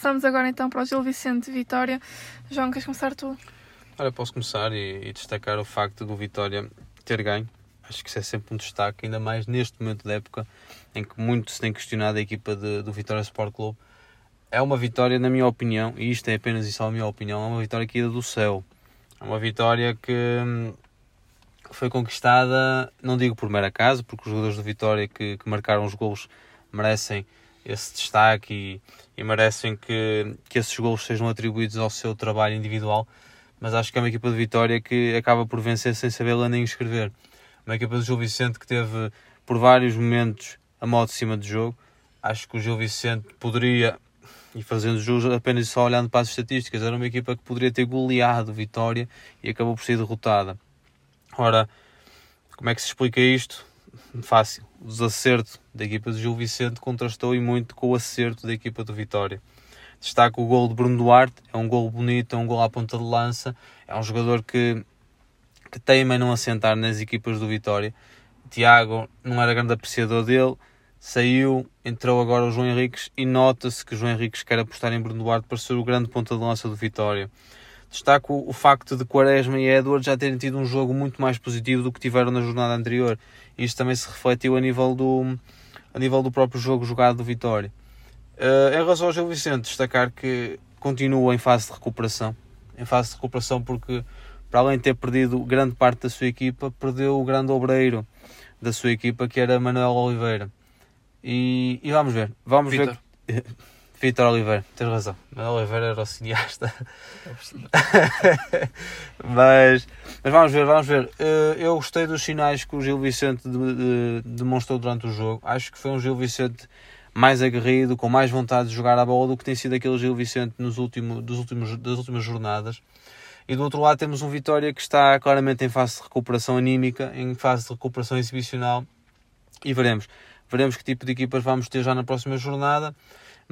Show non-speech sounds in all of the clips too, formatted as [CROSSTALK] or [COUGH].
Passamos agora então para o Gil Vicente Vitória. João, queres começar tu? Olha, posso começar e, e destacar o facto do Vitória ter ganho. Acho que isso é sempre um destaque, ainda mais neste momento da época em que muito se tem questionado a equipa de, do Vitória Sport Clube. É uma vitória, na minha opinião, e isto é apenas e só a minha opinião, é uma vitória que do céu. É uma vitória que hum, foi conquistada, não digo por mera casa, porque os jogadores do Vitória que, que marcaram os gols merecem esse destaque e, e, merecem que, que esses gols sejam atribuídos ao seu trabalho individual. Mas acho que é uma equipa de Vitória que acaba por vencer sem saber ler nem escrever. Uma equipa do Gil Vicente que teve por vários momentos a modo de cima do jogo. Acho que o Gil Vicente poderia, e fazendo jus apenas só olhando para as estatísticas, era uma equipa que poderia ter goleado Vitória e acabou por ser derrotada. Ora, como é que se explica isto? Fácil. O desacerto da equipa do Gil Vicente contrastou e muito com o acerto da equipa do Vitória. Destaca o gol de Bruno Duarte, é um gol bonito, é um gol à ponta de lança, é um jogador que, que teima em não assentar nas equipas do Vitória. Tiago não era grande apreciador dele, saiu, entrou agora o João Henriques e nota-se que o João Henriques quer apostar em Bruno Duarte para ser o grande ponta de lança do Vitória. Destaco o facto de Quaresma e Edward já terem tido um jogo muito mais positivo do que tiveram na jornada anterior. Isto também se refletiu a nível do, a nível do próprio jogo jogado do Vitória. Uh, em relação ao Gil Vicente, destacar que continua em fase de recuperação. Em fase de recuperação porque, para além de ter perdido grande parte da sua equipa, perdeu o grande obreiro da sua equipa, que era Manuel Oliveira. E, e vamos ver. Vamos Vitor. ver. [LAUGHS] Vitor Oliveira, tens razão. Manuel Oliveira era o cineasta. [LAUGHS] mas, mas vamos ver, vamos ver. Uh, eu gostei dos sinais que o Gil Vicente de, de, demonstrou durante o jogo. Acho que foi um Gil Vicente mais aguerrido, com mais vontade de jogar a bola do que tem sido aquele Gil Vicente nos últimos, dos últimos, das últimas jornadas. E do outro lado temos um Vitória que está claramente em fase de recuperação anímica, em fase de recuperação exibicional. E veremos. Veremos que tipo de equipas vamos ter já na próxima jornada.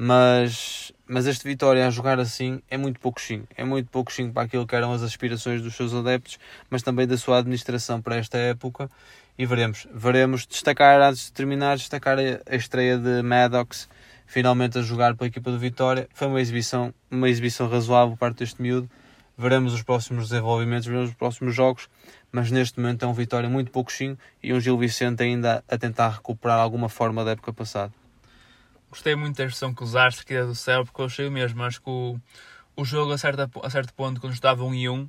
Mas, mas este Vitória a jogar assim é muito pouquinho. É muito pouquinho para aquilo que eram as aspirações dos seus adeptos, mas também da sua administração para esta época e veremos. Veremos destacar, antes de terminar, destacar a estreia de Maddox, finalmente a jogar pela equipa do Vitória. Foi uma exibição, uma exibição razoável por parte deste miúdo. Veremos os próximos desenvolvimentos, veremos os próximos jogos, mas neste momento é um Vitória muito pouquinho e um Gil Vicente ainda a tentar recuperar alguma forma da época passada. Gostei muito da expressão que usaste, que é do céu, porque eu achei o mesmo. Acho que o, o jogo, a, certa, a certo ponto, quando estava 1 um e 1, um,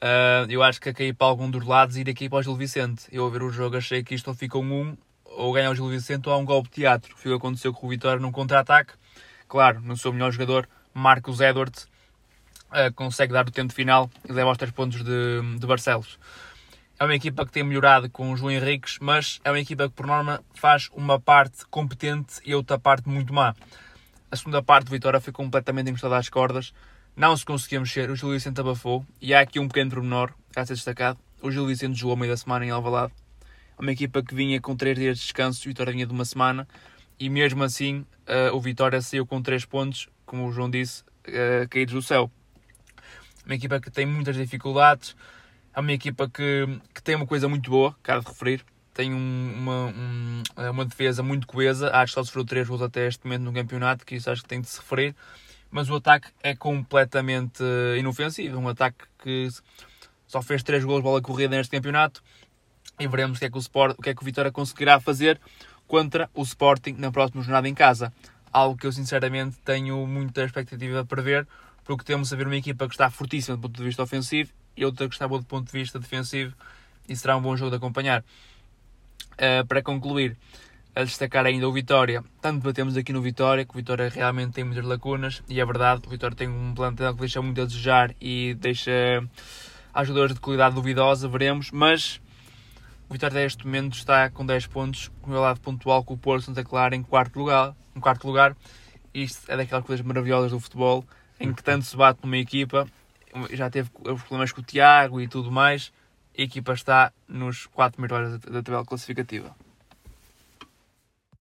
Uh, eu acho que a cair para algum dos lados e ir aqui para o Gil Vicente. Eu a ver o jogo achei que isto ou fica um 1 ou ganha o Gil Vicente ou há um golpe de teatro. Foi o que aconteceu com o Vitória num contra-ataque. Claro, no seu melhor jogador, Marcos Edwards, uh, consegue dar o tempo final e leva aos 3 pontos de, de Barcelos. É uma equipa que tem melhorado com o João Henriques, mas é uma equipa que por norma faz uma parte competente e outra parte muito má. A segunda parte do Vitória foi completamente encostada às cordas não se conseguia mexer, o Gil Vicente abafou. E há aqui um pequeno pormenor a ser destacado. O Gil Vicente jogou meio da semana em Alvalade. Uma equipa que vinha com 3 dias de descanso, o Vitória vinha de uma semana. E mesmo assim, uh, o Vitória saiu com 3 pontos, como o João disse, uh, caídos do céu. Uma equipa que tem muitas dificuldades. É uma equipa que, que tem uma coisa muito boa, cara de referir. Tem um, uma, um, uma defesa muito coesa. Acho que só sofreu 3 gols até este momento no campeonato, que isso acho que tem de se referir mas o ataque é completamente inofensivo. Um ataque que só fez 3 gols bola corrida neste campeonato e veremos o que, é que o, Sport, o que é que o Vitória conseguirá fazer contra o Sporting na próxima jornada em casa. Algo que eu sinceramente tenho muita expectativa para ver, porque temos a ver uma equipa que está fortíssima do ponto de vista ofensivo e está boa do ponto de vista defensivo e será um bom jogo de acompanhar. Uh, para concluir, a destacar ainda o Vitória. Tanto batemos aqui no Vitória, que o Vitória realmente tem muitas lacunas, e é verdade, o Vitória tem um plantel que deixa muito a desejar e deixa jogadores de qualidade duvidosa, veremos, mas o Vitória neste momento está com 10 pontos, com o lado pontual com o Porto Santa Clara em quarto lugar, em quarto lugar. Isto é daquelas coisas maravilhosas do futebol, em que tanto se bate numa equipa, já teve os problemas com o Tiago e tudo mais, a equipa está nos 4 melhores da tabela classificativa.